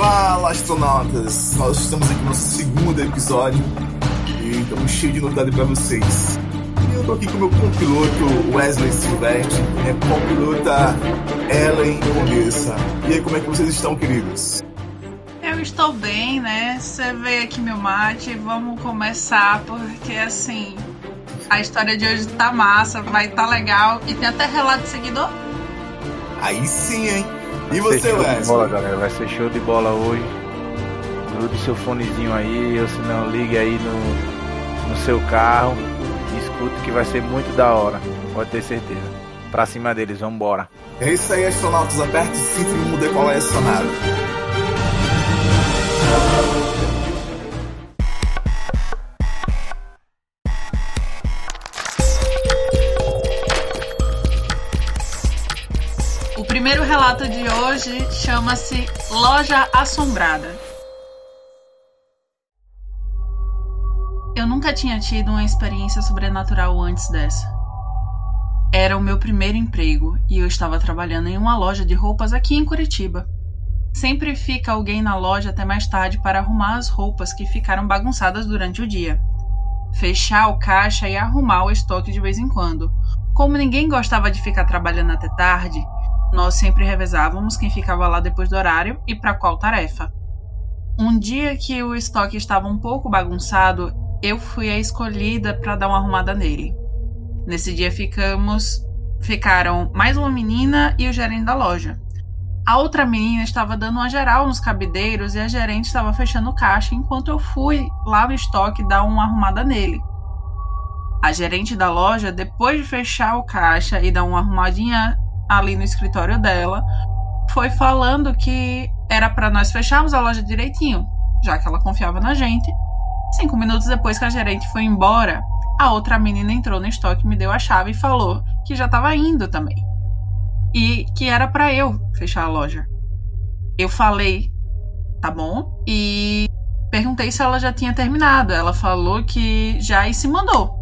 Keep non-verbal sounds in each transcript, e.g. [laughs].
Fala, astronautas! Nós estamos aqui no nosso segundo episódio e estamos cheios de novidade para vocês. E eu tô aqui com o meu copiloto Wesley Silvestre, minha copilota Ellen Condessa. E aí, como é que vocês estão, queridos? Eu estou bem, né? Você veio aqui meu mate, vamos começar, porque assim, a história de hoje tá massa, vai tá legal e tem até relato seguidor. Aí sim, hein? E você, Wesley? bola, galera. Vai ser show de bola hoje. Grude seu fonezinho aí, ou se não, ligue aí no, no seu carro. E escute que vai ser muito da hora. Pode ter certeza. Pra cima deles, vambora. É isso aí, astronautas. Aperte o cinto e vamos decolar essa nave. O primeiro relato de hoje chama-se Loja Assombrada. Eu nunca tinha tido uma experiência sobrenatural antes dessa. Era o meu primeiro emprego e eu estava trabalhando em uma loja de roupas aqui em Curitiba. Sempre fica alguém na loja até mais tarde para arrumar as roupas que ficaram bagunçadas durante o dia. Fechar o caixa e arrumar o estoque de vez em quando. Como ninguém gostava de ficar trabalhando até tarde, nós sempre revezávamos quem ficava lá depois do horário e para qual tarefa. Um dia que o estoque estava um pouco bagunçado, eu fui a escolhida para dar uma arrumada nele. Nesse dia ficamos, ficaram mais uma menina e o gerente da loja. A outra menina estava dando uma geral nos cabideiros e a gerente estava fechando o caixa enquanto eu fui lá no estoque dar uma arrumada nele. A gerente da loja, depois de fechar o caixa e dar uma arrumadinha ali no escritório dela, foi falando que era para nós fecharmos a loja direitinho, já que ela confiava na gente. Cinco minutos depois que a gerente foi embora, a outra menina entrou no estoque, me deu a chave e falou que já estava indo também. E que era para eu fechar a loja. Eu falei, tá bom, e perguntei se ela já tinha terminado. Ela falou que já e se mandou.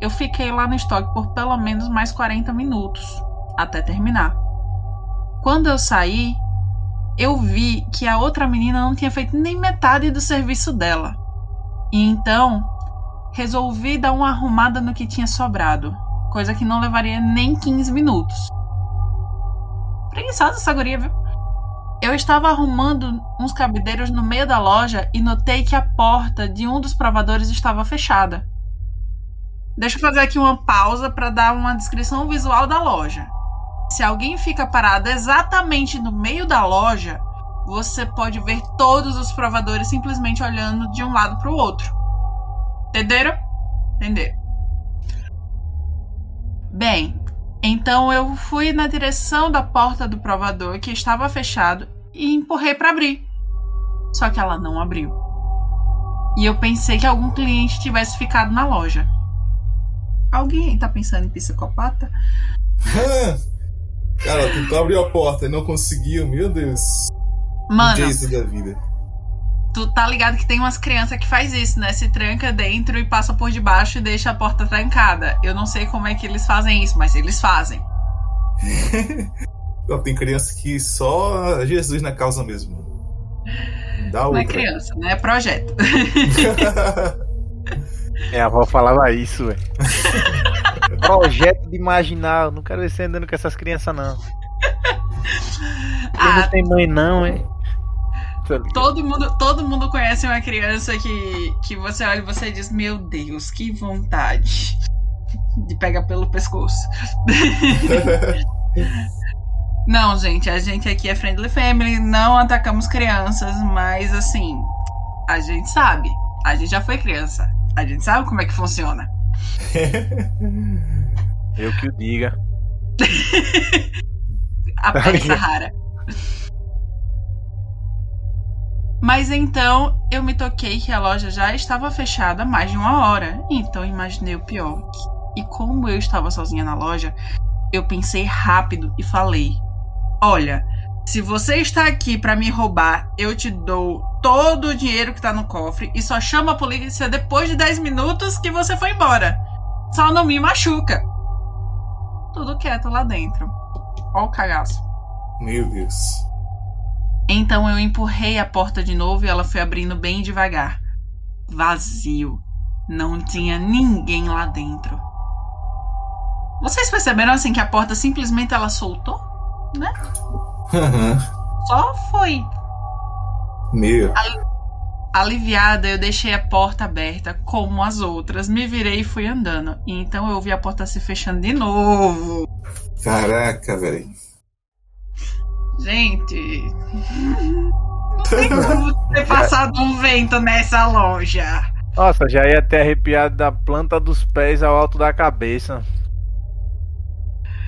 Eu fiquei lá no estoque por pelo menos mais 40 minutos até terminar. Quando eu saí, eu vi que a outra menina não tinha feito nem metade do serviço dela. E então, resolvi dar uma arrumada no que tinha sobrado, coisa que não levaria nem 15 minutos. Preguiçosa essa guria, viu? Eu estava arrumando uns cabideiros no meio da loja e notei que a porta de um dos provadores estava fechada. Deixa eu fazer aqui uma pausa para dar uma descrição visual da loja. Se alguém fica parado exatamente no meio da loja, você pode ver todos os provadores simplesmente olhando de um lado para o outro. Entenderam? Entenderam. Bem, então eu fui na direção da porta do provador que estava fechado e empurrei para abrir. Só que ela não abriu. E eu pensei que algum cliente tivesse ficado na loja. Alguém tá pensando em psicopata? Cara, tu abriu a porta e não conseguiu, meu Deus. Mano, Jason da vida. tu tá ligado que tem umas crianças que faz isso, né? Se tranca dentro e passa por debaixo e deixa a porta trancada. Eu não sei como é que eles fazem isso, mas eles fazem. [laughs] Não, Tem criança que só Jesus na causa mesmo. Dá Não outra. é criança, né? É projeto. [laughs] Minha avó falava isso, velho. [laughs] Projeto de imaginar. Eu Não quero ver você andando com essas crianças, não. Ah, não tem mãe, não, hein? todo mundo, todo mundo conhece uma criança que, que você olha e você diz: Meu Deus, que vontade de pegar pelo pescoço. [laughs] Não, gente, a gente aqui é Friendly Family, não atacamos crianças, mas assim, a gente sabe. A gente já foi criança. A gente sabe como é que funciona. [laughs] Eu que o diga. [laughs] A peça rara. Mas então eu me toquei que a loja já estava fechada há mais de uma hora. Então imaginei o pior. E como eu estava sozinha na loja, eu pensei rápido e falei: Olha, se você está aqui para me roubar, eu te dou todo o dinheiro que tá no cofre e só chama a polícia depois de 10 minutos que você foi embora. Só não me machuca. Tudo quieto lá dentro. Ó o cagaço. Meu Deus. Então eu empurrei a porta de novo e ela foi abrindo bem devagar. Vazio. Não tinha ninguém lá dentro. Vocês perceberam assim que a porta simplesmente ela soltou? Né? Só foi. Meio. Aliviada, eu deixei a porta aberta como as outras. Me virei e fui andando. E então eu ouvi a porta se fechando de novo. Caraca, velho. Gente. Não [laughs] tem como ter passado um vento nessa loja. Nossa, já ia ter arrepiado da planta dos pés ao alto da cabeça.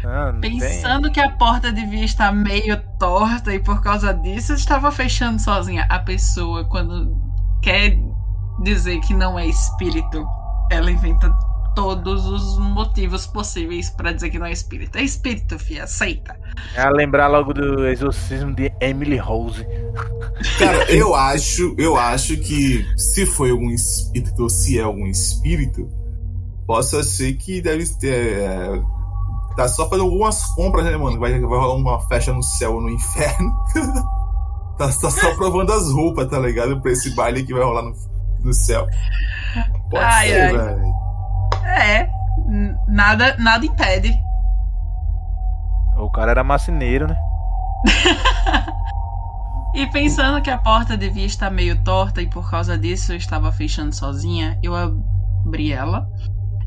Ah, não tem- Pensando que a porta devia estar meio torta e por causa disso estava fechando sozinha. A pessoa, quando quer dizer que não é espírito, ela inventa todos os motivos possíveis pra dizer que não é espírito. É espírito, filha, aceita. É lembrar logo do exorcismo de Emily Rose. [laughs] Cara, eu acho, eu acho que se foi algum espírito ou se é algum espírito, possa ser que deve ter. é, Tá só fazendo algumas compras, né, mano? Vai, vai rolar uma festa no céu ou no inferno. [laughs] tá, tá só provando as roupas, tá ligado? Pra esse baile que vai rolar no, no céu. Pode Ai, ser, ai. velho. É, nada, nada impede. O cara era macineiro, né? [laughs] E pensando que a porta devia estar meio torta e por causa disso eu estava fechando sozinha, eu abri ela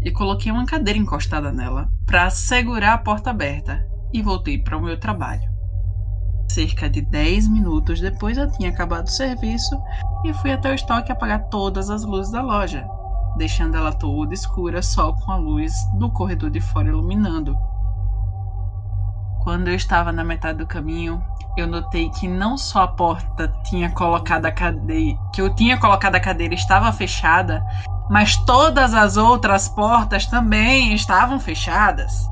e coloquei uma cadeira encostada nela para segurar a porta aberta e voltei para o meu trabalho. Cerca de 10 minutos depois eu tinha acabado o serviço e fui até o estoque apagar todas as luzes da loja, deixando ela toda escura só com a luz do corredor de fora iluminando. Quando eu estava na metade do caminho, eu notei que não só a porta tinha colocado a cadeira, que eu tinha colocado a cadeira estava fechada, mas todas as outras portas também estavam fechadas,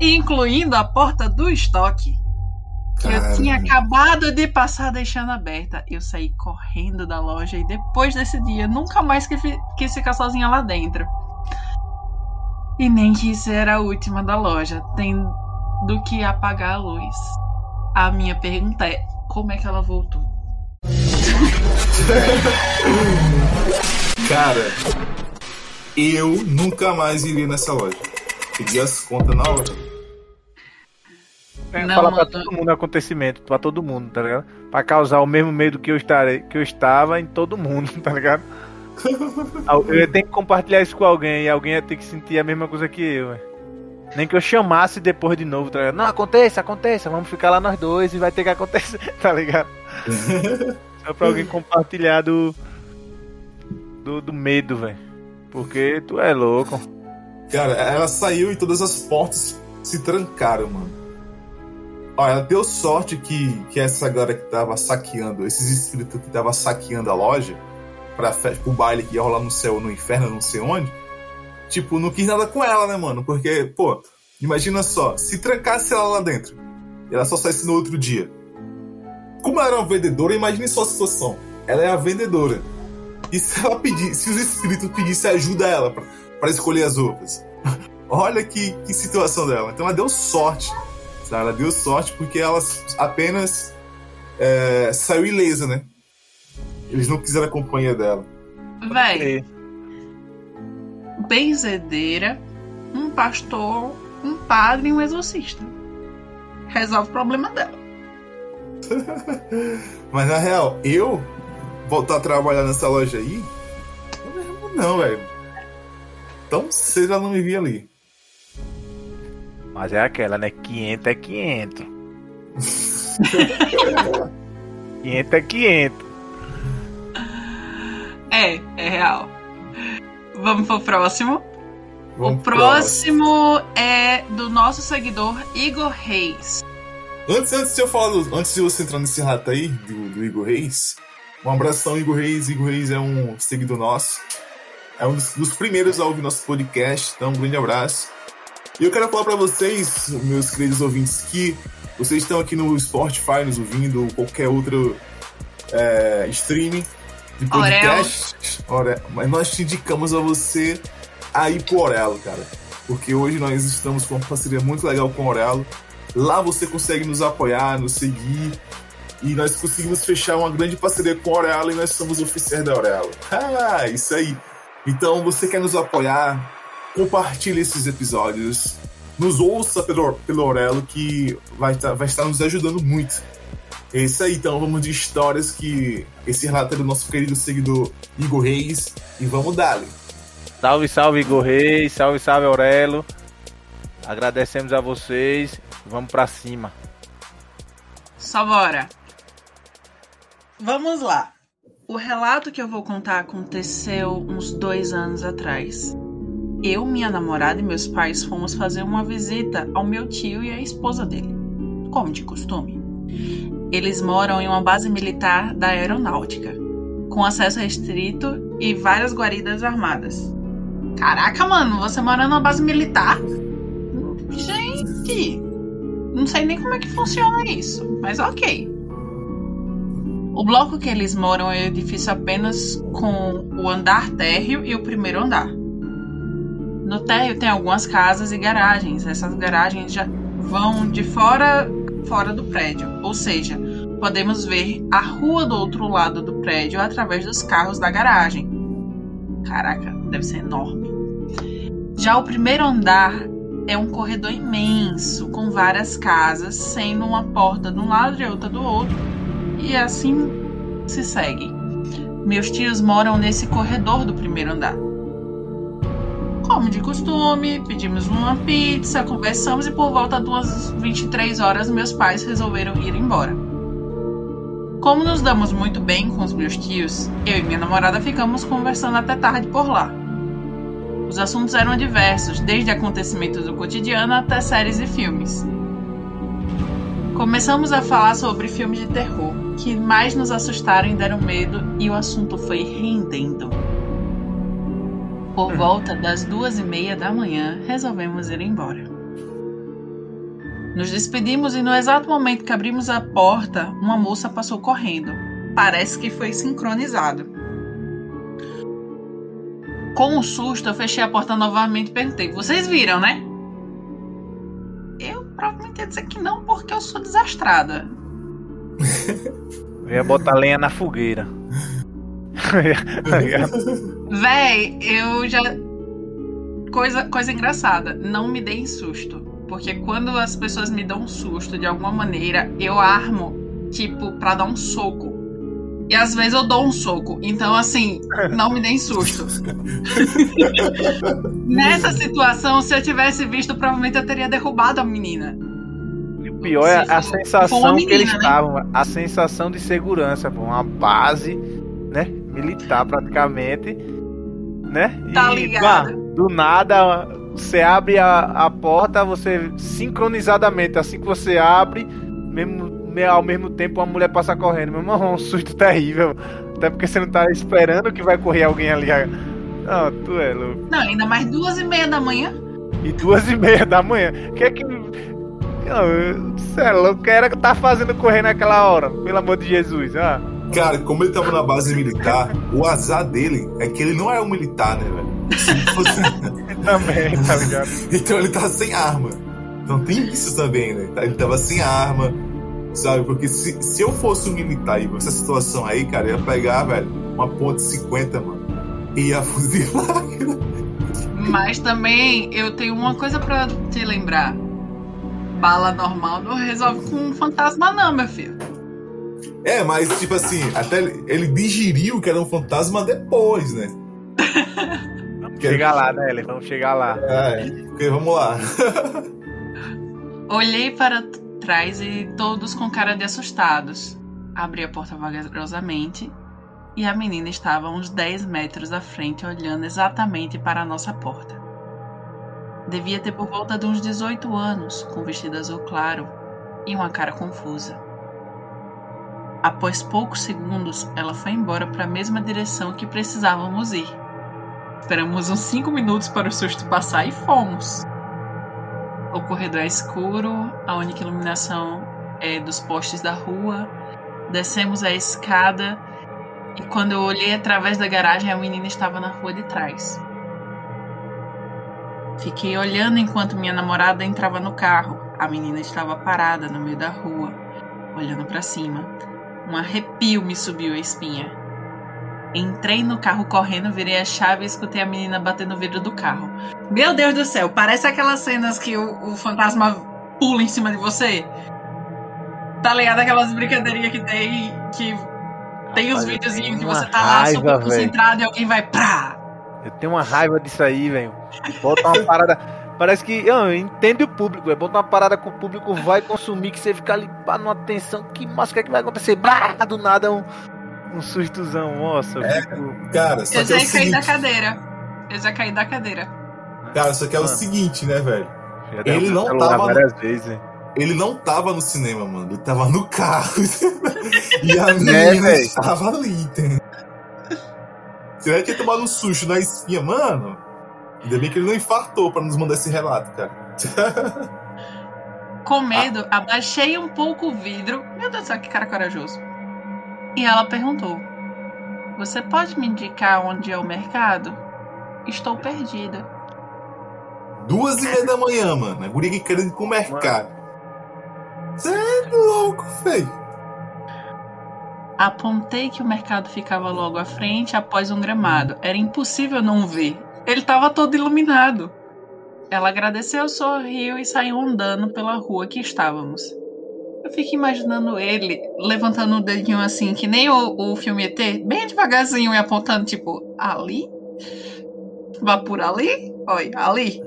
incluindo a porta do estoque. Que eu tinha acabado de passar deixando aberta. Eu saí correndo da loja e depois desse dia nunca mais quis fi- quis ficar sozinha lá dentro. E nem que isso era a última da loja. Tem do que apagar a luz. A minha pergunta é: como é que ela voltou? [laughs] Cara, eu nunca mais iria nessa loja. Pedi as contas na hora. É, Não, Fala pra todo mundo o acontecimento, pra todo mundo, tá ligado? Pra causar o mesmo medo que eu, estarei, que eu estava em todo mundo, [laughs] tá ligado? [laughs] Eu ia ter que compartilhar isso com alguém e alguém ia ter que sentir a mesma coisa que eu, velho. Nem que eu chamasse depois de novo, tá ligado? Não, aconteça, aconteça, vamos ficar lá nós dois e vai ter que acontecer, [laughs] tá ligado? Só pra alguém compartilhar do. Do, do medo, velho. Porque tu é louco. Cara, ela saiu e todas as portas se trancaram, mano. Olha, ela deu sorte que, que essa galera que tava saqueando, esses espíritos que tava saqueando a loja, pra festa, pro baile que ia rolar no céu no inferno, não sei onde, tipo, não quis nada com ela, né, mano? Porque, pô, imagina só, se trancasse ela lá dentro, e ela só saísse no outro dia. Como ela era uma vendedora, imagine só a situação. Ela é a vendedora. E se ela pedir, se os espíritos pedissem ajuda a ela pra, pra escolher as roupas? [laughs] Olha que, que situação dela. Então ela deu sorte. sabe? Ela deu sorte porque ela apenas é, saiu ilesa, né? Eles não quiseram a companhia dela. Véi, benzedeira, um pastor, um padre e um exorcista. Resolve o problema dela. [laughs] Mas na real, eu voltar a trabalhar nessa loja aí, não, velho. Tão cedo ela não me via ali. Mas é aquela, né? 500 é 500. 500 [laughs] é 500. É, é real. Vamos pro próximo. Vamos o próximo é do nosso seguidor Igor Reis. Antes, antes de eu falar, do- antes de você entrar nesse rato aí, do, do Igor Reis, um abração, Igor Reis. Igor Reis é um seguidor nosso. É um dos, dos primeiros a ouvir nosso podcast, então um grande abraço. E eu quero falar pra vocês, meus queridos ouvintes, que vocês estão aqui no Spotify nos ouvindo, ou qualquer outro é, streaming de podcast. Ora, mas nós te indicamos a você a ir pro Orelo, cara. Porque hoje nós estamos com uma parceria muito legal com o Orelo. Lá você consegue nos apoiar, nos seguir E nós conseguimos fechar uma grande parceria com a Aurealo e nós somos oficiais da Aurealo. Ah, isso aí. Então, você quer nos apoiar? Compartilhe esses episódios. Nos ouça pelo, pelo Aurelo, que vai, tá, vai estar nos ajudando muito. É isso aí, então vamos de histórias que esse relato é do nosso querido seguidor Igor Reis. E vamos dar. Salve, salve Igor Reis, salve, salve Aurelo. Agradecemos a vocês. Vamos para cima. Só bora. Vamos lá. O relato que eu vou contar aconteceu uns dois anos atrás. Eu, minha namorada e meus pais fomos fazer uma visita ao meu tio e à esposa dele, como de costume. Eles moram em uma base militar da aeronáutica, com acesso restrito e várias guaridas armadas. Caraca, mano, você mora numa base militar? Gente, não sei nem como é que funciona isso, mas ok. O bloco que eles moram é um edifício apenas com o andar térreo e o primeiro andar. No térreo tem algumas casas e garagens. Essas garagens já vão de fora fora do prédio, ou seja, podemos ver a rua do outro lado do prédio através dos carros da garagem. Caraca, deve ser enorme. Já o primeiro andar é um corredor imenso com várias casas, sendo uma porta de um lado e outra do outro e assim se segue. Meus tios moram nesse corredor do primeiro andar. Como de costume, pedimos uma pizza, conversamos e por volta de umas 23 horas meus pais resolveram ir embora. Como nos damos muito bem com os meus tios, eu e minha namorada ficamos conversando até tarde por lá. Os assuntos eram diversos, desde acontecimentos do cotidiano até séries e filmes. Começamos a falar sobre filmes de terror, que mais nos assustaram e deram medo, e o assunto foi rendendo. Por volta das duas e meia da manhã, resolvemos ir embora. Nos despedimos e no exato momento que abrimos a porta, uma moça passou correndo. Parece que foi sincronizado. Com um susto, eu fechei a porta novamente e perguntei: Vocês viram, né? provavelmente ia dizer que não, porque eu sou desastrada. Eu ia botar lenha na fogueira. Véi, eu já. Coisa, coisa engraçada, não me deem susto. Porque quando as pessoas me dão um susto de alguma maneira, eu armo, tipo, pra dar um soco. E às vezes eu dou um soco. Então, assim, não me deem susto. [laughs] Nessa situação, se eu tivesse visto, provavelmente eu teria derrubado a menina. O pior é a sensação menina, que eles né? estavam, a sensação de segurança, uma base, né, militar praticamente, né? Tá e, ligado? do nada, você abre a, a porta, você sincronizadamente, assim que você abre, mesmo ao mesmo tempo uma mulher passa correndo. Meu irmão, um susto terrível. Até porque você não tá esperando que vai correr alguém ali. Não, tu é louco. Não, ainda mais duas e meia da manhã. E duas e meia da manhã. O que é que. Não, você é louco. O que era que tá fazendo correr naquela hora? Pelo amor de Jesus. Ah. Cara, como ele tava na base militar, o azar dele é que ele não é um militar, né, velho? Se fosse... [laughs] também, tá ligado? então ele tava sem arma. Então tem isso também, né? Ele tava sem arma, Sabe? Porque se, se eu fosse um militar e essa situação aí, cara, eu ia pegar, velho, uma ponte 50, mano. E ia fuzilar. [laughs] Mas também eu tenho uma coisa para te lembrar. Bala normal não resolve com um fantasma, não, meu filho. É, mas tipo assim, até ele digeriu que era um fantasma depois, né? [laughs] Vamos chegar lá, né, Vamos chegar lá. É, vamos lá. Olhei para trás e todos com cara de assustados. Abri a porta vagarosamente e a menina estava a uns 10 metros à frente, olhando exatamente para a nossa porta. Devia ter por volta de uns 18 anos, com vestido azul claro e uma cara confusa. Após poucos segundos, ela foi embora para a mesma direção que precisávamos ir. Esperamos uns 5 minutos para o susto passar e fomos. O corredor é escuro, a única iluminação é dos postes da rua. Descemos a escada e quando eu olhei através da garagem, a menina estava na rua de trás. Fiquei olhando enquanto minha namorada entrava no carro. A menina estava parada no meio da rua, olhando para cima. Um arrepio me subiu a espinha. Entrei no carro correndo, virei a chave e escutei a menina bater no vidro do carro. Meu Deus do céu, parece aquelas cenas que o, o fantasma pula em cima de você. Tá ligado? Aquelas brincadeirinhas que tem. Que tem os videozinhos que você tá lá super concentrado e alguém vai pra. Eu tenho uma raiva disso aí, velho. Bota uma parada. Parece que. Eu entendo o público, é bota uma parada que o público vai consumir, que você fica ali numa atenção. Que massa, o que, é que vai acontecer? Brá, do nada um um sustozão, nossa. É, fico... Cara, só eu já é caí da cadeira. Eu já caí da cadeira. Cara, só que é mano, o seguinte, né, velho? Ele não tava. Várias no... vezes, Ele não tava no cinema, mano. Ele tava no carro. [laughs] e a menina é, estava ali, entendeu? Você vai ter tomado um susto na espinha, mano. Ainda bem que ele não infartou pra nos mandar esse relato, cara. [laughs] Com medo, ah. abaixei um pouco o vidro. Meu Deus do céu, que cara corajoso. E ela perguntou: Você pode me indicar onde é o mercado? Estou perdida. Duas e meia da manhã, mano. A guria querendo ir pro mercado. Você é louco, feio. Apontei que o mercado ficava logo à frente, após um gramado. Era impossível não ver. Ele estava todo iluminado. Ela agradeceu, sorriu e saiu andando pela rua que estávamos. Eu fico imaginando ele levantando o dedinho assim, que nem o, o filme ET, bem devagarzinho e apontando, tipo, ali? Vá por ali? Oi, ali.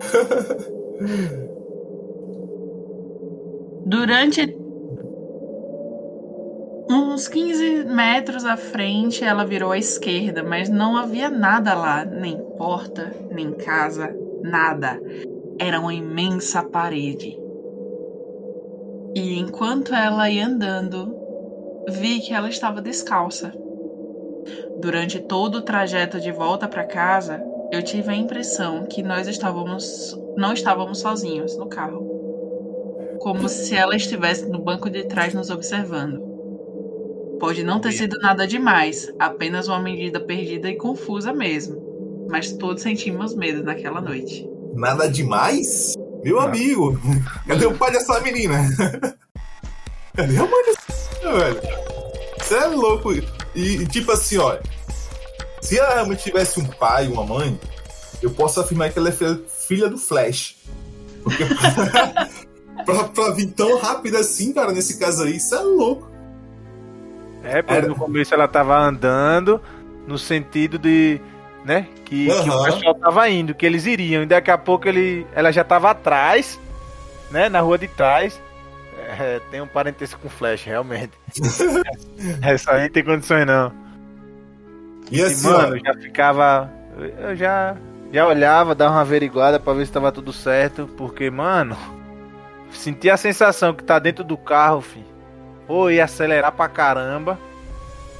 [laughs] Durante uns 15 metros à frente, ela virou à esquerda, mas não havia nada lá, nem porta, nem casa, nada. Era uma imensa parede. E enquanto ela ia andando, vi que ela estava descalça. Durante todo o trajeto de volta para casa, eu tive a impressão que nós estávamos não estávamos sozinhos no carro. Como se ela estivesse no banco de trás nos observando. Pode não ter sido nada demais, apenas uma medida perdida e confusa mesmo. Mas todos sentimos medo naquela noite. Nada demais? Meu amigo, [laughs] cadê o pai dessa menina? [laughs] Cadê a mãe dessa menina, velho? Você é louco. E, e, tipo assim, olha. Se ela realmente tivesse um pai, uma mãe, eu posso afirmar que ela é filha, filha do Flash. Porque [laughs] pra, pra, vir tão rápido assim, cara, nesse caso aí, isso é louco. É, porque Era... no começo ela tava andando no sentido de né? Que, uhum. que, o pessoal tava indo, que eles iriam. E daqui a pouco ele, ela já tava atrás, né? Na rua de trás. É, tem um parentesco com Flash, realmente. [laughs] Essa aí tem condições não. E, assim, e mano, ó... já ficava. Eu já, já olhava, dava uma averiguada pra ver se tava tudo certo. Porque, mano, senti a sensação que tá dentro do carro, filho. Ou ia acelerar pra caramba.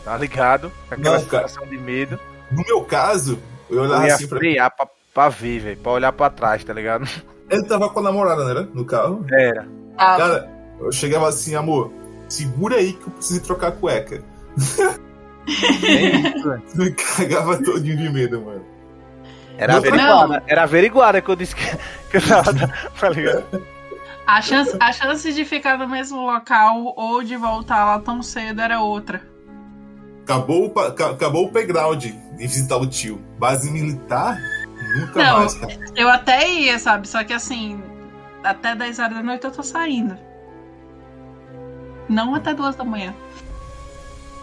Tá ligado? Aquela não, sensação de medo. No meu caso, eu olhava eu ia assim pra. Frear pra, pra ver, velho. Pra olhar pra trás, tá ligado? Ele tava com a namorada, né? No carro. Era. Ah. Cara, eu chegava assim, amor, segura aí que eu preciso trocar a cueca. [laughs] me cagava todinho de medo, mano. Era averiguada, era averiguada que eu disse que, que eu tava. tá ligado? A chance, a chance de ficar no mesmo local ou de voltar lá tão cedo era outra. Acabou, acabou o playground de visitar o tio. Base militar? Nunca Não, mais, cara. Eu até ia, sabe? Só que assim, até 10 horas da noite eu tô saindo. Não até 2 da manhã.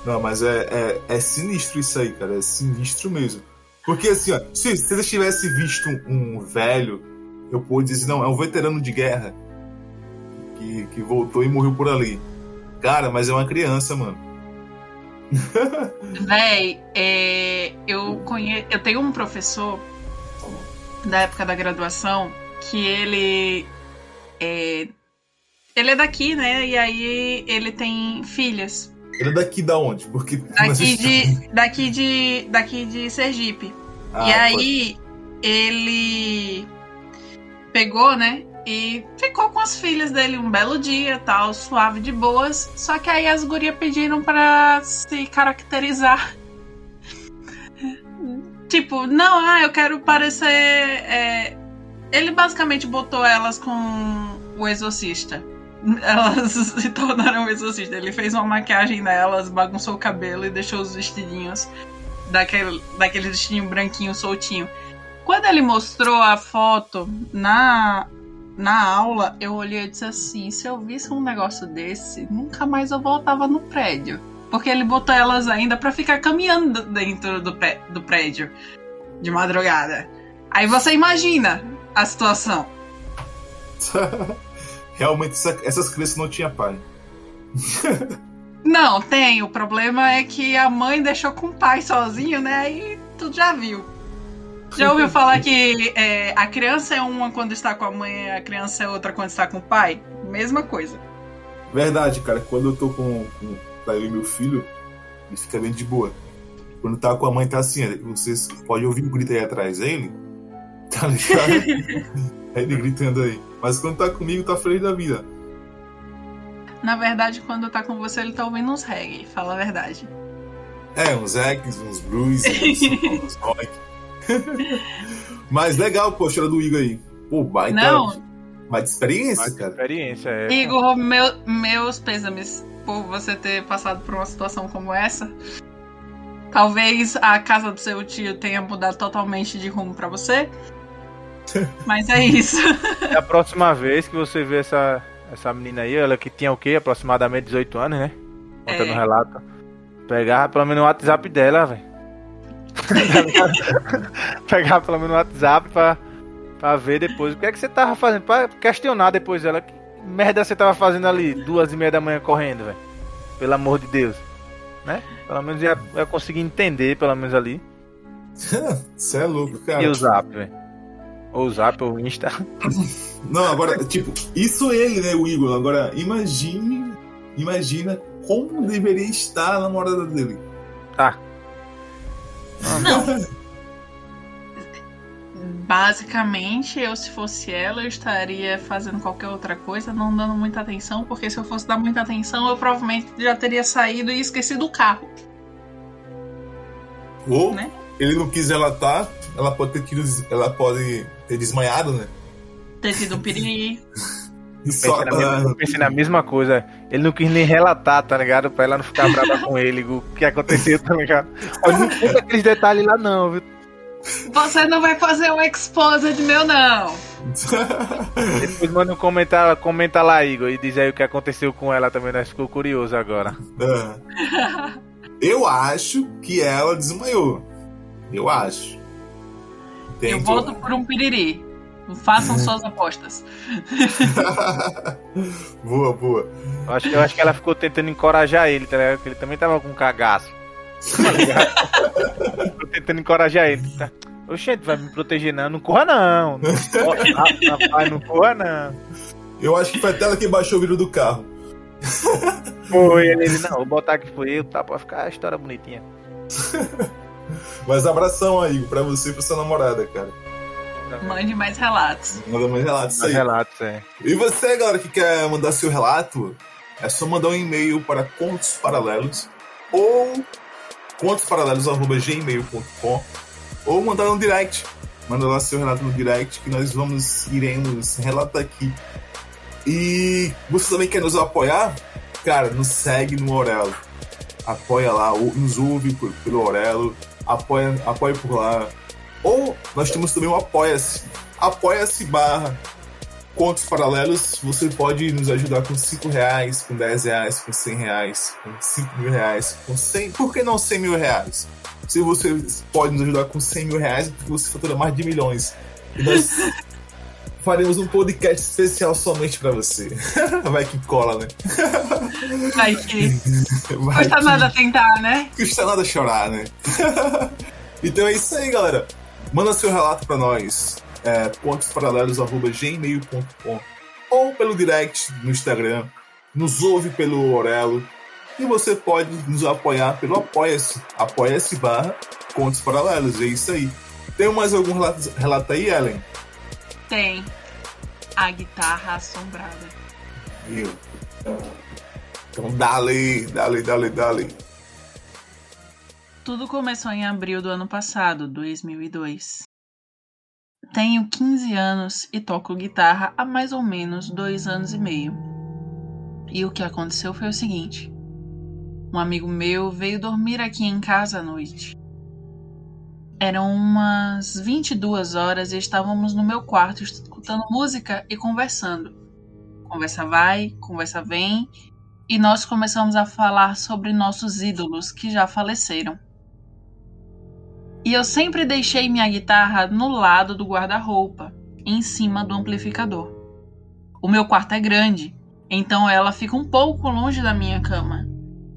Não, mas é, é, é, sinistro isso aí, cara. É sinistro mesmo. Porque assim, ó, se, se eles tivessem visto um, um velho, eu poderia dizer, não, é um veterano de guerra que, que voltou e morreu por ali. Cara, mas é uma criança, mano. [laughs] Véi, é, eu, conhe... eu tenho um professor da época da graduação que ele é, ele é daqui, né? E aí ele tem filhas. Ele é daqui da onde? Porque [laughs] daqui de daqui de daqui de Sergipe. Ah, e aí pode... ele pegou, né? E ficou com as filhas dele um belo dia, tal, suave de boas. Só que aí as gurias pediram para se caracterizar. [laughs] tipo, não, ah, eu quero parecer. É... Ele basicamente botou elas com o exorcista. [laughs] elas se tornaram exorcistas. Ele fez uma maquiagem nelas, bagunçou o cabelo e deixou os vestidinhos daquele, daquele vestidinho branquinho soltinho. Quando ele mostrou a foto na, na aula, eu olhei e disse assim: se eu visse um negócio desse, nunca mais eu voltava no prédio. Porque ele botou elas ainda para ficar caminhando dentro do, do prédio de madrugada. Aí você imagina a situação. [laughs] Realmente essas crianças não tinham pai. [laughs] não, tem. O problema é que a mãe deixou com o pai sozinho, né? Aí tu já viu. Já ouviu falar que é, a criança é uma quando está com a mãe, a criança é outra quando está com o pai? Mesma coisa. Verdade, cara. Quando eu tô com, com eu e meu filho, ele fica bem de boa. Quando tá com a mãe, tá assim, vocês podem ouvir o grito aí atrás dele, [laughs] tá ligado? é ele gritando aí. Mas quando tá comigo, tá feliz da vida. Na verdade, quando tá com você, ele tá ouvindo uns reggae, fala a verdade. É, uns reggae, uns blues, uns, uns [laughs] rock. [laughs] Mas legal, poxa, do Igor aí. Pô, baita. Não. Baita experiência, baita cara. experiência, é. Igor, meu, meus pêsames por você ter passado por uma situação como essa. Talvez a casa do seu tio tenha mudado totalmente de rumo para você. [laughs] Mas é isso. É a próxima vez que você vê essa, essa menina aí, ela que tinha o quê? Aproximadamente 18 anos, né? Contando o é. relato. Pegar pelo menos o WhatsApp dela, velho. [laughs] Pegar pelo menos o WhatsApp pra, pra ver depois o que é que você tava fazendo. Pra questionar depois ela. Que merda você tava fazendo ali, duas e meia da manhã correndo, velho? Pelo amor de Deus. Né? Pelo menos ia, ia conseguir entender, pelo menos ali. [laughs] Você é louco, cara. E o Zap, velho? Ou o Zap ou o Insta. [laughs] Não, agora, tipo, isso ele, né, o Igor. Agora, imagine, imagina como deveria estar a namorada dele. Tá. Não. [laughs] Basicamente, eu se fosse ela, eu estaria fazendo qualquer outra coisa, não dando muita atenção, porque se eu fosse dar muita atenção, eu provavelmente já teria saído e esquecido o carro. Ou né? ele não quis relatar, ela pode ter tido, ela pode ter desmaiado, né? Ter tido um piriri. [laughs] Eu pensei, na mesma, pensei na mesma coisa. Ele não quis nem relatar, tá ligado? Pra ela não ficar brava com ele, o que aconteceu, tá ligado? Olha, não conta aqueles detalhes lá, não, viu? Você não vai fazer um exposed meu, não. [laughs] [laughs] Depois manda um comentário, comenta lá, Igor, e diz aí o que aconteceu com ela também, nós ficou curioso agora. É. Eu acho que ela desmaiou. Eu acho. Tento... Eu volto por um piriri. Façam suas apostas. [laughs] boa, boa. Eu acho, eu acho que ela ficou tentando encorajar ele, tá ligado? Porque ele também tava com cagaço. Tô [laughs] tentando encorajar ele. Tá? Oxente, vai me proteger não. Não corra não. Rapaz, não corra não. Eu acho que foi até ela que baixou o vidro do carro. [laughs] Foi, ele, ele, não, vou botar aqui foi eu, tá? Pra ficar a história bonitinha. Mas abração aí pra você e pra sua namorada, cara. Mande mais relatos. Manda mais relatos mais aí. relatos, é. E você, galera, que quer mandar seu relato, é só mandar um e-mail para Contos Paralelos ou contosparalelos.gmail.com ou mandar um direct. Manda lá seu relato no direct que nós vamos, iremos relatar aqui. E você também quer nos apoiar? Cara, nos segue no Orelo. Apoia lá, nos ouve pelo Orelo, apoia, apoia por lá. Ou nós temos também o Apoia-se. Apoia-se barra contos paralelos, você pode nos ajudar com 5 reais, com 10 reais, com 100 reais, com 5 mil reais, com 100, por que não 100 mil reais? Se você pode nos ajudar com 100 mil reais, porque você fatura mais de milhões. E nós [laughs] faremos um podcast especial somente para você. [laughs] Vai que cola, né? Vai que. [laughs] Vai Custa que... nada tentar, né? Custa nada chorar, né? então é isso aí, galera. Manda seu relato para nós é, pontosparalelos.gmail.com ou pelo direct no Instagram, nos ouve pelo Orelo e você pode nos apoiar pelo Apoia-se, apoia-se barra Contos Paralelos, é isso aí. Tem mais algum relato, relato aí, Ellen? Tem. A guitarra assombrada. Viu? Então dale, dale, dale, dale. Tudo começou em abril do ano passado, 2002. Tenho 15 anos e toco guitarra há mais ou menos dois anos e meio. E o que aconteceu foi o seguinte: um amigo meu veio dormir aqui em casa à noite. Eram umas 22 horas e estávamos no meu quarto escutando música e conversando. Conversa vai, conversa vem, e nós começamos a falar sobre nossos ídolos que já faleceram. E eu sempre deixei minha guitarra no lado do guarda-roupa, em cima do amplificador. O meu quarto é grande, então ela fica um pouco longe da minha cama,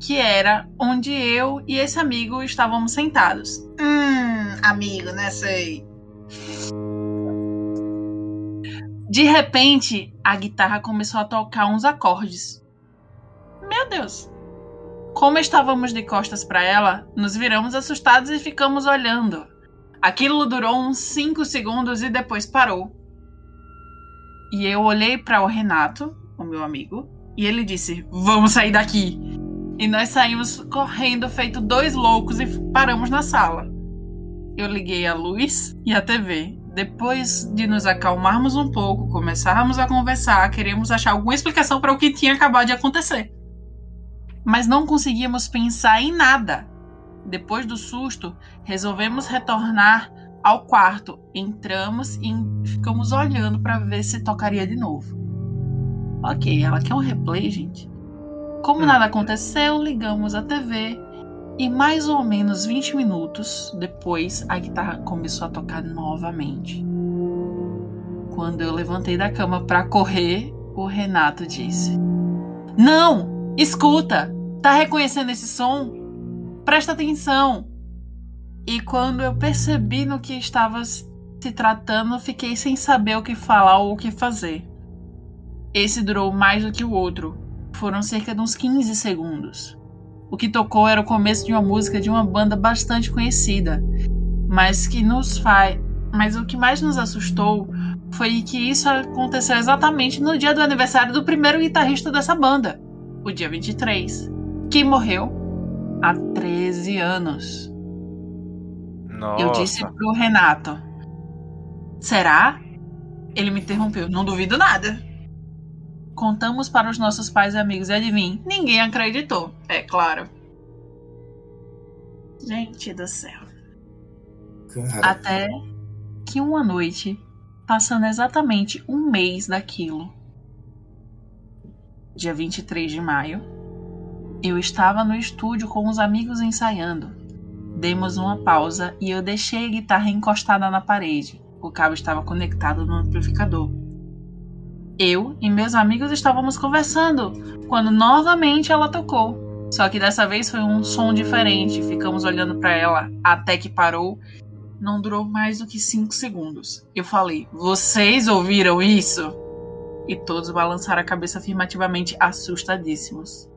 que era onde eu e esse amigo estávamos sentados. Hum, amigo, né? Sei. De repente, a guitarra começou a tocar uns acordes. Meu Deus! Como estávamos de costas para ela, nos viramos assustados e ficamos olhando. Aquilo durou uns 5 segundos e depois parou. E eu olhei para o Renato, o meu amigo, e ele disse: Vamos sair daqui. E nós saímos correndo, feito dois loucos, e paramos na sala. Eu liguei a luz e a TV. Depois de nos acalmarmos um pouco, começarmos a conversar, queríamos achar alguma explicação para o que tinha acabado de acontecer mas não conseguíamos pensar em nada. Depois do susto, resolvemos retornar ao quarto. Entramos e ficamos olhando para ver se tocaria de novo. Ok, ela quer um replay, gente. Como nada aconteceu, ligamos a TV e mais ou menos 20 minutos depois a guitarra começou a tocar novamente. Quando eu levantei da cama para correr, o Renato disse: Não! Escuta! Tá reconhecendo esse som? Presta atenção! E quando eu percebi no que estava se tratando, fiquei sem saber o que falar ou o que fazer. Esse durou mais do que o outro. Foram cerca de uns 15 segundos. O que tocou era o começo de uma música de uma banda bastante conhecida, mas que nos faz, mas o que mais nos assustou foi que isso aconteceu exatamente no dia do aniversário do primeiro guitarrista dessa banda o dia 23, que morreu há 13 anos. Nossa. Eu disse pro Renato: Será? Ele me interrompeu: Não duvido nada. Contamos para os nossos pais e amigos e adivinhe, ninguém acreditou, é claro. Gente do céu. Cara, Até que uma noite, passando exatamente um mês daquilo, dia 23 de maio, eu estava no estúdio com os amigos ensaiando. Demos uma pausa e eu deixei a guitarra encostada na parede. O cabo estava conectado no amplificador. Eu e meus amigos estávamos conversando quando novamente ela tocou. Só que dessa vez foi um som diferente. Ficamos olhando para ela até que parou. Não durou mais do que 5 segundos. Eu falei: Vocês ouviram isso? E todos balançaram a cabeça afirmativamente, assustadíssimos.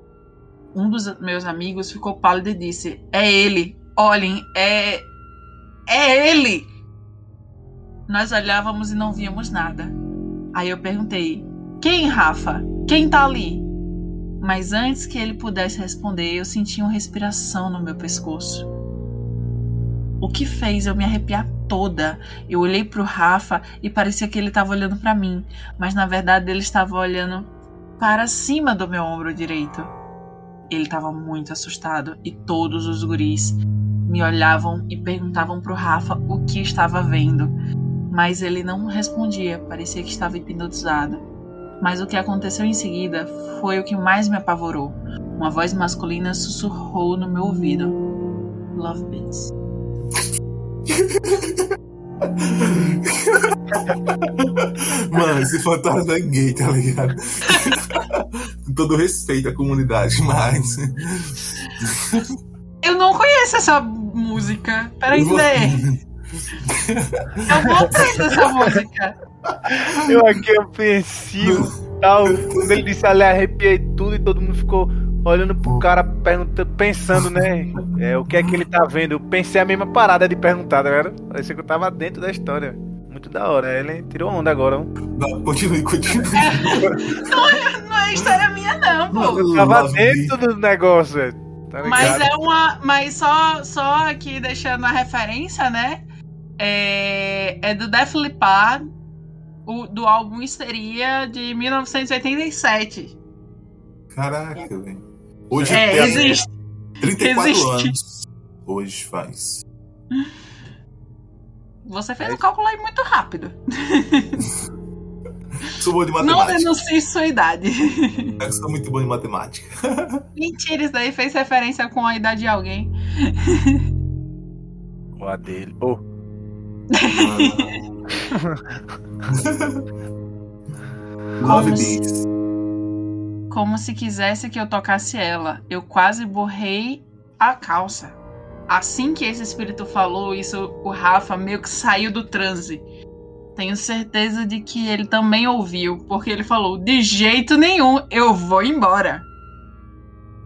Um dos meus amigos ficou pálido e disse: É ele! Olhem, é. É ele! Nós olhávamos e não víamos nada. Aí eu perguntei: Quem, Rafa? Quem tá ali? Mas antes que ele pudesse responder, eu senti uma respiração no meu pescoço. O que fez eu me arrepiar toda. Eu olhei pro Rafa e parecia que ele estava olhando para mim, mas na verdade ele estava olhando para cima do meu ombro direito. Ele estava muito assustado e todos os guris me olhavam e perguntavam pro Rafa o que estava vendo, mas ele não respondia, parecia que estava hipnotizado. Mas o que aconteceu em seguida foi o que mais me apavorou. Uma voz masculina sussurrou no meu ouvido: Love Beats. [laughs] Mano, esse fantasma é gay, tá ligado? Com todo respeito à comunidade, mas. Eu não conheço essa música. Peraí, vou- Zé. Eu vou aprender essa música. Eu aqui apreensivo tal. Quando ele disse ali, arrepiei tudo e todo mundo ficou olhando pro cara, perguntando, pensando, né? É, o que é que ele tá vendo? Eu pensei a mesma parada de perguntar, tá vendo? Parecia que eu tava dentro da história. Muito da hora. Ele tirou onda agora. ó. Não, continue, continue. Não é história minha, não, pô. Eu tava dentro do negócio, velho. Tá ligado? Mas é uma. Mas só, só aqui deixando a referência, né? É, é do Def Leppard, o, do álbum Histeria de 1987. Caraca, velho. Hoje É, tem existe. 34 existe. anos. Hoje faz. Você fez o cálculo aí muito rápido. [laughs] Sou bom de Não matemática. denuncie sua idade. Eu sou muito bom de matemática. [laughs] Mentira, isso daí fez referência com a idade de alguém. O a dele. Love Como Beats. Como se quisesse que eu tocasse ela. Eu quase borrei a calça. Assim que esse espírito falou isso, o Rafa meio que saiu do transe. Tenho certeza de que ele também ouviu, porque ele falou: De jeito nenhum, eu vou embora.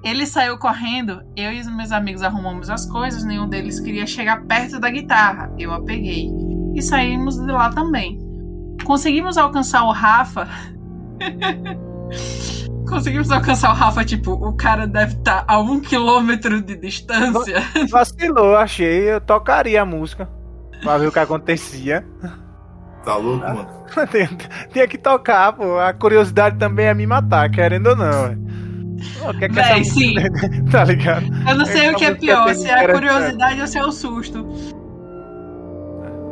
Ele saiu correndo, eu e os meus amigos arrumamos as coisas, nenhum deles queria chegar perto da guitarra. Eu a peguei. E saímos de lá também. Conseguimos alcançar o Rafa. [laughs] Conseguimos alcançar o Rafa, tipo, o cara deve estar a um quilômetro de distância. vacilou, achei. Eu tocaria a música. Pra ver o que acontecia. Tá louco, mano? [laughs] tinha, que tocar, pô. A curiosidade também é me matar, querendo ou não. velho. Pô, o que é que Véi, sim. música- [laughs] tá ligado? Eu não sei Essa o que é pior, se é a curiosidade ou se é o susto.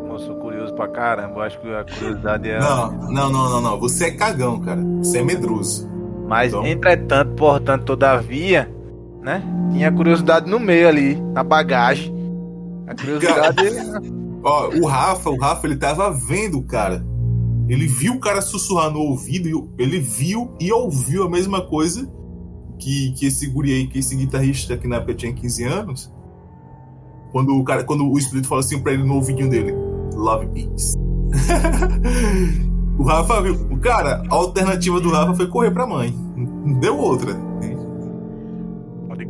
Eu sou curioso pra caramba. Eu acho que a curiosidade é. Não, não, não, não, não. Você é cagão, cara. Você é medroso. Mas, Então. entretanto, portanto, todavia, né? Tinha curiosidade no meio ali, na bagagem. A curiosidade. [laughs] Ó, o Rafa, o Rafa, ele tava vendo o cara. Ele viu o cara sussurrar no ouvido, ele viu e ouviu a mesma coisa que, que esse guri aí, que esse guitarrista que na época tinha 15 anos. Quando o cara, quando o espírito fala assim pra ele no ouvidinho dele, Love Beats. [laughs] o Rafa viu. O cara, a alternativa do Rafa foi correr pra mãe. Não deu outra.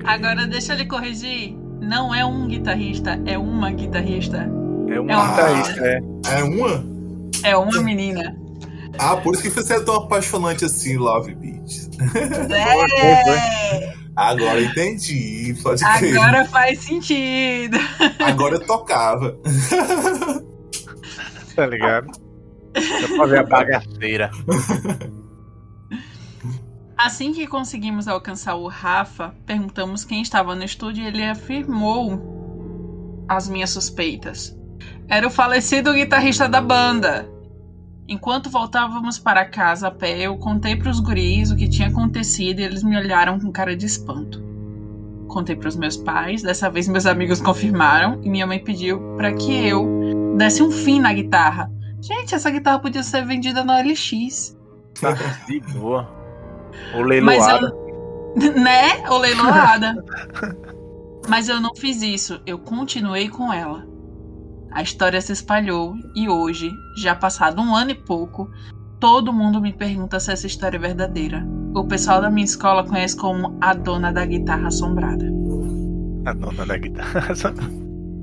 Agora deixa eu lhe corrigir. Não é um guitarrista, é uma guitarrista. É um é um- guitarrista, é. É uma? É uma menina. Ah, por isso que você é tão apaixonante assim, Love Beats. É, [laughs] Agora entendi, pode crer. agora faz sentido. Agora eu tocava. Tá ligado? Pra ver a bagaceira. Assim que conseguimos alcançar o Rafa, perguntamos quem estava no estúdio e ele afirmou as minhas suspeitas. Era o falecido guitarrista da banda. Enquanto voltávamos para casa a pé, eu contei para os guris o que tinha acontecido e eles me olharam com cara de espanto. Contei para os meus pais, dessa vez meus amigos confirmaram e minha mãe pediu para que eu desse um fim na guitarra. Gente, essa guitarra podia ser vendida na OLX. De [laughs] boa. O Mas leiloado. eu. [laughs] Né? Ou leiloada. [laughs] Mas eu não fiz isso. Eu continuei com ela. A história se espalhou e hoje, já passado um ano e pouco, todo mundo me pergunta se essa história é verdadeira. O pessoal da minha escola conhece como a dona da guitarra assombrada. A dona da guitarra.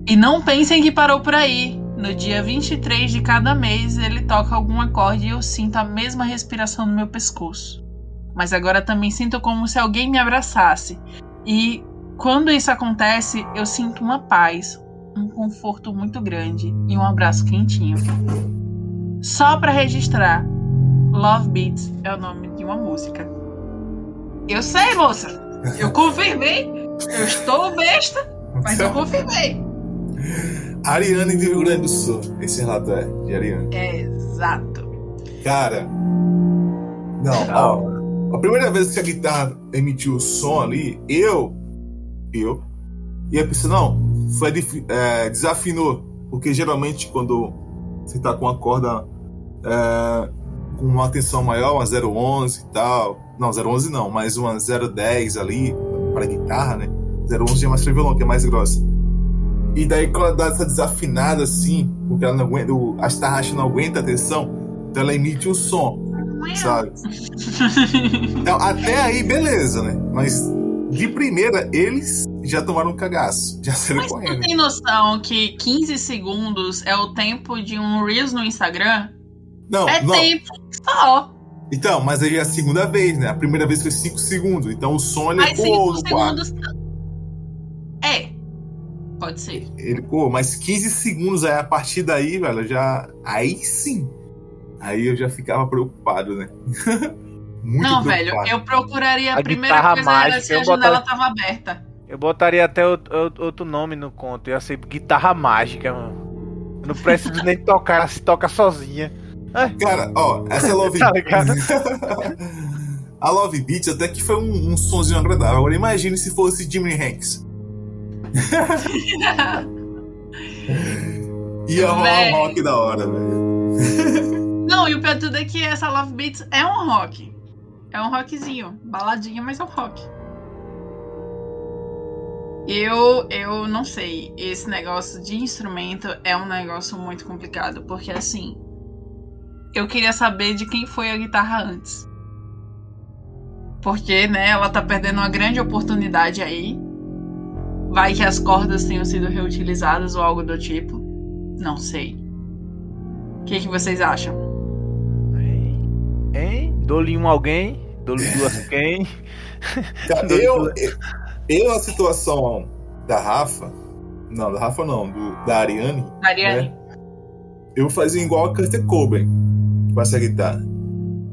E não pensem que parou por aí. No dia 23 de cada mês, ele toca algum acorde e eu sinto a mesma respiração no meu pescoço. Mas agora também sinto como se alguém me abraçasse. E quando isso acontece, eu sinto uma paz, um conforto muito grande e um abraço quentinho. Só para registrar, Love Beats é o nome de uma música. Eu sei, moça. Eu confirmei. Eu estou besta, mas eu confirmei. Ariane do Rio Grande do Sul. Esse relato é de Ariane. Exato. Cara. Não, ó. A primeira vez que a guitarra emitiu o som ali, eu. Eu. Ia pensar, não, foi é, desafinou. Porque geralmente quando você tá com uma corda é, com uma tensão maior, uma 011 e tal. Não, 011 não, mas uma 010 ali, para guitarra, né? 011 já é mais pra violão, que é mais grossa. E daí quando ela dá essa desafinada assim, porque ela não aguenta, o, as tarraxas não aguentam a tensão, então ela emite um som, sabe? Então, até aí, beleza, né? Mas de primeira, eles já tomaram um cagaço, já saíram Mas tu correndo. tem noção que 15 segundos é o tempo de um Reels no Instagram? Não, é não. tempo só. Então, mas aí é a segunda vez, né? A primeira vez foi 5 segundos, então o som ele Mas 5 ecoou no quarto. segundos. Pode ser. Ele ecoou, mas 15 segundos aí, a partir daí, velho, já. Aí sim. Aí eu já ficava preocupado, né? [laughs] Muito Não, velho, eu procuraria a, A primeira coisa era mágica, se a janela botaria- tava aberta. Eu botaria até outro, nome no conto. Ia ser guitarra mágica, mano. Eu não preciso nem [laughs] tocar, ela se toca sozinha. Cara, ó, essa é Love [laughs] Tá ligado? A Love Beats até que foi um, um sonzinho agradável. Agora imagine se fosse Jimi Hanks. Ia rolar [laughs] um rock da hora, velho. [laughs] Não, e o pior tudo é que essa Love Beats é um rock. É um rockzinho. Baladinha, mas é um rock. Eu, eu não sei. Esse negócio de instrumento é um negócio muito complicado. Porque assim. Eu queria saber de quem foi a guitarra antes. Porque, né, ela tá perdendo uma grande oportunidade aí. Vai que as cordas tenham sido reutilizadas ou algo do tipo. Não sei. O que, que vocês acham? Hein? Hein? Dou-lhe um alguém, dou-lhe duas [laughs] quem. Eu, eu, eu, a situação da Rafa. Não, da Rafa não, do, da Ariane. Ariane? Eu fazia igual a Kurt Cobain com essa guitarra.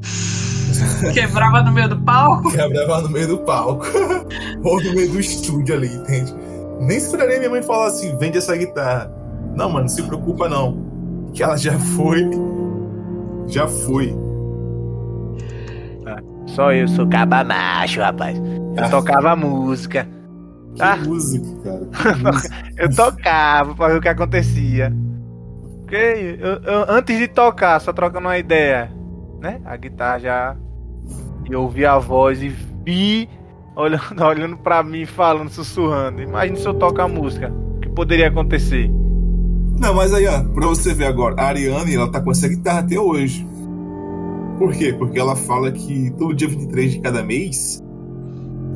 [laughs] Quebrava no meio do palco? Quebrava no meio do palco. [laughs] Ou no meio do estúdio ali, entende? Nem esperaria minha mãe falar assim: vende essa guitarra. Não, mano, não se preocupa não. Que ela já foi. Já foi. Só eu sou caba macho, rapaz. Eu Ah. tocava música. Que Ah. música, cara. [laughs] Que música. Eu tocava pra ver o que acontecia. Porque eu- eu- antes de tocar, só trocando uma ideia, né? A guitarra já. E eu ouvi a voz e vi olhando, [laughs] olhando pra mim, falando, sussurrando. Imagina se eu toco a música. O que poderia acontecer? Não, mas aí, ó, pra você ver agora, a Ariane, ela tá com essa guitarra até hoje. Por quê? Porque ela fala que todo dia 23 de cada mês,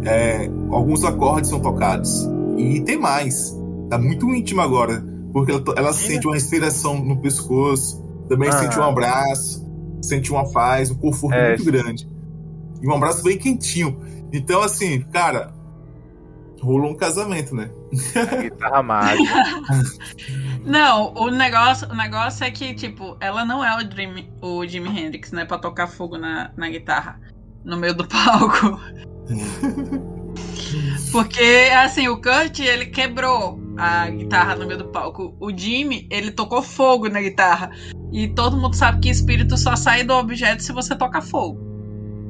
é, alguns acordes são tocados. E tem mais. Tá muito íntimo agora. Porque ela, ela sente uma respiração no pescoço, também Ah. sente um abraço, sente uma paz, um conforto É. muito grande. E um abraço bem quentinho. Então, assim, cara, rolou um casamento, né? Guitarra mágica. [laughs] Não, o negócio, o negócio é que, tipo, ela não é o, Dream, o Jimi Hendrix, né? Pra tocar fogo na, na guitarra. No meio do [laughs] palco. Porque, assim, o Kurt, ele quebrou a guitarra no meio do palco. O Jimmy, ele tocou fogo na guitarra. E todo mundo sabe que espírito só sai do objeto se você toca fogo.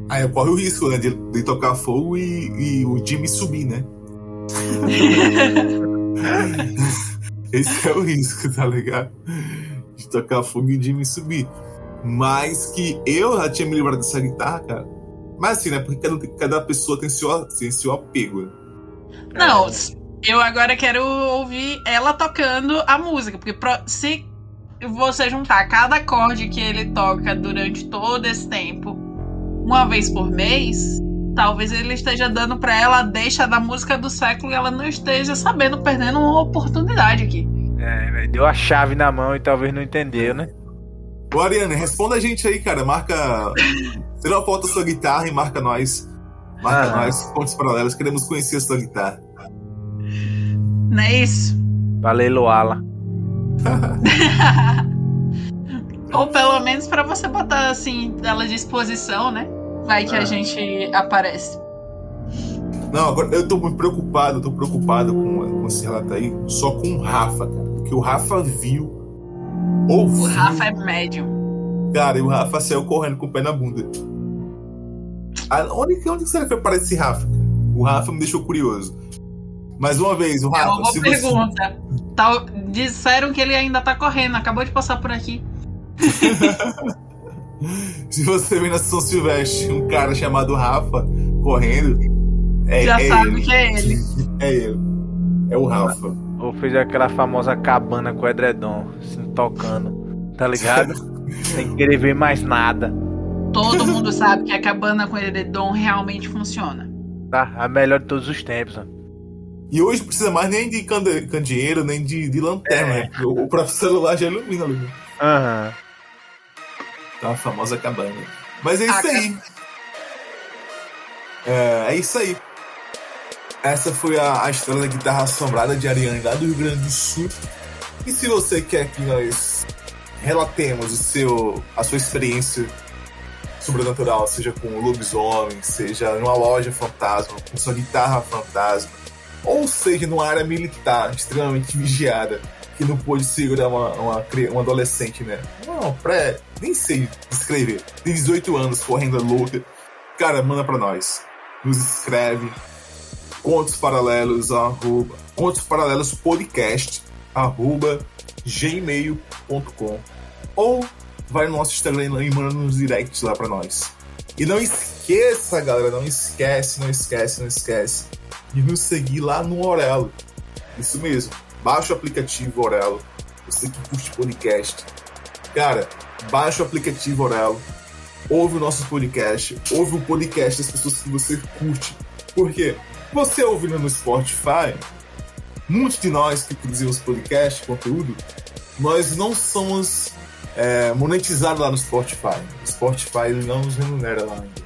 Aí corre o risco, né? De, de tocar fogo e, e o Jimmy subir, né? [laughs] Esse é o risco, tá ligado? De tocar fogo e o Jimmy subir. Mas que eu já tinha me livrado dessa guitarra, cara. Mas assim, né? Porque cada, cada pessoa tem seu, tem seu apego. né? Não, eu agora quero ouvir ela tocando a música. Porque pro- se você juntar cada acorde que ele toca durante todo esse tempo, uma vez por mês, talvez ele esteja dando pra ela a deixa da música do século e ela não esteja sabendo, perdendo uma oportunidade aqui. É, velho, deu a chave na mão e talvez não entendeu, né? Ô, Ariane, responda a gente aí, cara. Marca. [laughs] Tira uma foto da sua guitarra e marca nós. Marca Ah. nós, pontos paralelos. Queremos conhecer a sua guitarra. Não é isso? Valeu, Loala. [laughs] Ou pelo menos pra você botar assim, ela de exposição, né? Vai que Ah. a gente aparece. Não, agora eu tô muito preocupado, eu tô preocupado com, com esse relato aí, só com o Rafa, cara. Porque o Rafa viu. Ouviu. O Rafa é médium. Cara, e o Rafa saiu correndo com o pé na bunda. Ah, Onde, onde será que parar esse Rafa? O Rafa me deixou curioso. Mais uma vez, o É Rafa, uma boa você. pergunta. Tal- disseram que ele ainda tá correndo, acabou de passar por aqui. [laughs] [laughs] Se você vê na São Silvestre um cara chamado Rafa correndo, é, Já é sabe ele. que é ele. [laughs] É ele. É o Rafa. Ou fez aquela famosa cabana com o edredom, assim, tocando, tá ligado? [laughs] Sem querer ver mais nada, Todo mundo sabe que a cabana com edredom realmente funciona. tá? A melhor de todos os tempos, ó. E hoje não precisa mais nem de cande- candeeiro, nem de, de lanterna, né? O, o próprio celular já ilumina ali. Aham. Então a famosa cabana. Mas é isso aí. É, é isso aí. Essa foi a, a história da guitarra assombrada de Ariane lá do Rio Grande do Sul. E se você quer que nós relatemos o seu, a sua experiência sobrenatural, seja com lobisomem, seja numa loja fantasma, com sua guitarra fantasma, ou seja numa área militar extremamente vigiada, que não pôde segurar uma, uma, uma adolescente, né? Não, pré, nem sei descrever. Tem 18 anos, correndo louca. Cara, manda pra nós. Nos escreve. Contos Paralelos, arroba. Contos Paralelos Podcast, arroba gmail.com. Ou vai no nosso Instagram e manda nos directs lá pra nós. E não esqueça, galera, não esquece, não esquece, não esquece de nos seguir lá no Orelo. Isso mesmo. Baixa o aplicativo Orelo. Você que curte podcast. Cara, baixa o aplicativo Orelo. Ouve o nosso podcast. Ouve o podcast das pessoas que você curte. Por quê? Você ouvindo no Spotify, muitos de nós que produzimos podcast, conteúdo, nós não somos é, monetizados lá no Spotify. O Spotify ele não nos remunera lá ainda.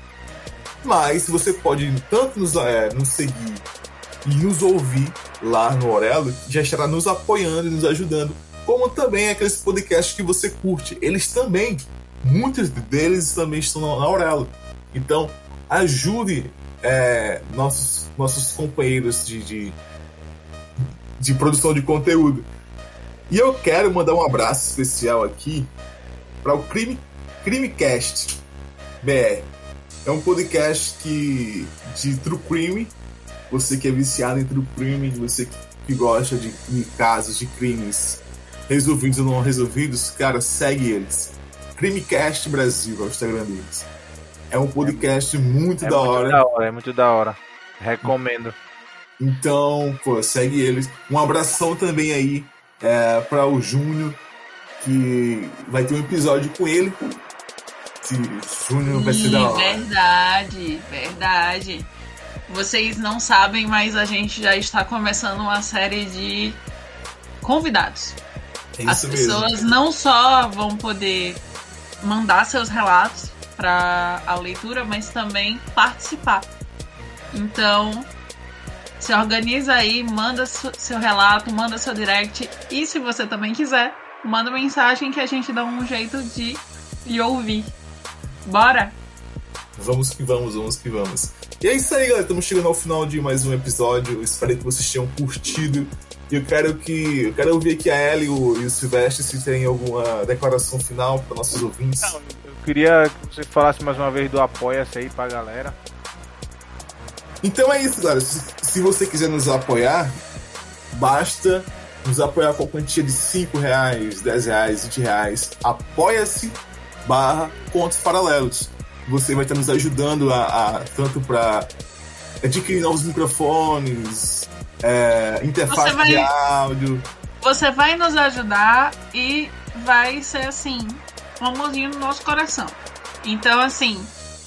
Mas você pode tanto nos, é, nos seguir e nos ouvir lá no Orelo, já estará nos apoiando e nos ajudando, como também aqueles podcasts que você curte. Eles também, muitos deles também estão na Aurelo. Então, ajude é, nossos, nossos companheiros de, de, de produção de conteúdo. E eu quero mandar um abraço especial aqui para o Crime, Crimecast BR. É um podcast que, de True Crime você que é viciado em true crime, você que gosta de, de casos de crimes resolvidos ou não resolvidos, cara, segue eles. Crimecast Brasil é o Instagram deles. É um podcast é, muito, é da, muito hora. da hora. É muito da hora. Recomendo. Então, pô, segue eles. Um abração também aí é, para o Júnior, que vai ter um episódio com ele. Júnior vai ser da hora. Verdade, verdade. Vocês não sabem, mas a gente já está começando uma série de convidados. É As pessoas mesmo. não só vão poder mandar seus relatos para a leitura, mas também participar. Então, se organiza aí, manda seu relato, manda seu direct e se você também quiser, manda mensagem que a gente dá um jeito de, de ouvir. Bora? Vamos que vamos, vamos que vamos. E é isso aí, galera. Estamos chegando ao final de mais um episódio. espero que vocês tenham curtido. E eu quero que. Eu quero ouvir aqui a Ellie e o, e o Silvestre se tem alguma declaração final para nossos ouvintes. Não, eu queria que você falasse mais uma vez do Apoia-se aí pra galera. Então é isso, galera. Se, se você quiser nos apoiar, basta nos apoiar com a quantia de 5 reais, 10 reais, 20 reais. Apoia-se barra contos paralelos você vai estar nos ajudando a, a tanto para adquirir novos microfones, é, interface vai, de áudio. Você vai nos ajudar e vai ser assim, um amorzinho no nosso coração. Então, assim,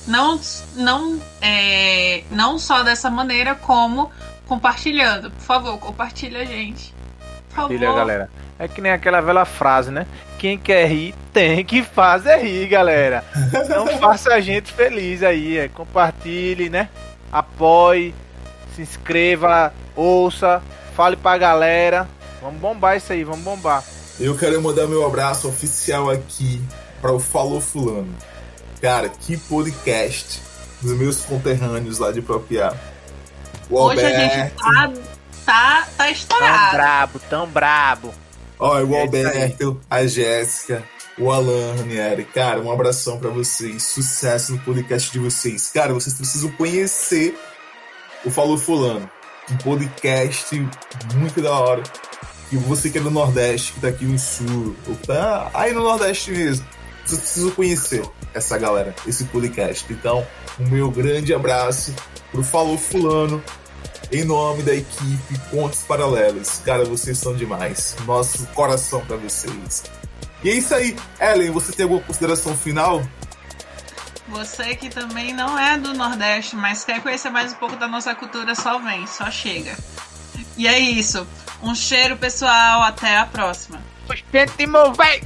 não, não, é, não só dessa maneira, como compartilhando. Por favor, compartilha a gente. Por Compartilha, galera. É que nem aquela velha frase, né? Quem quer rir tem que fazer rir, galera. Não [laughs] faça a gente feliz aí. É, compartilhe, né? Apoie, se inscreva, ouça, fale pra galera. Vamos bombar isso aí, vamos bombar. Eu quero mandar meu abraço oficial aqui para o Falou Fulano. Cara, que podcast dos meus conterrâneos lá de Propiá. O Hoje Alberto, a gente tá, tá, tá estourado. Tão brabo, tão brabo. Olha, o é Alberto, a Jéssica, o Alan, Ranieri. Cara, um abração para vocês. Sucesso no podcast de vocês. Cara, vocês precisam conhecer o Falou Fulano. Um podcast muito da hora. E você que é do Nordeste, que tá aqui no Sul, ou tá aí no Nordeste mesmo, vocês precisam conhecer essa galera, esse podcast. Então, um meu grande abraço pro Falou Fulano em nome da equipe Pontos Paralelos. Cara, vocês são demais. Nosso coração para vocês. E é isso aí. Ellen, você tem alguma consideração final? Você que também não é do Nordeste, mas quer conhecer mais um pouco da nossa cultura, só vem, só chega. E é isso. Um cheiro, pessoal. Até a próxima. Gente!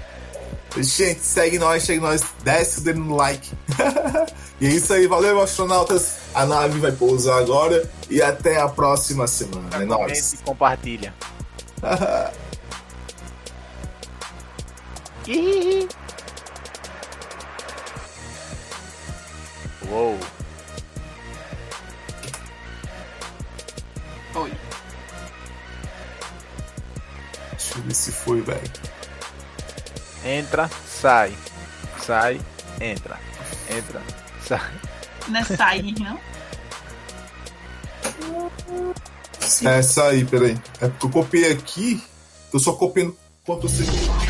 Gente, segue nós, segue nós, desce o dedo no like. [laughs] e é isso aí, valeu, astronautas. A nave vai pousar agora e até a próxima semana. É nóis. E compartilha. [laughs] Uou. Oi. Deixa eu ver se foi, velho. Entra, sai. Sai, entra. Entra, sai. Não é sair, não? É essa aí, peraí. É porque eu copiei aqui. Eu só copiei C Ctrl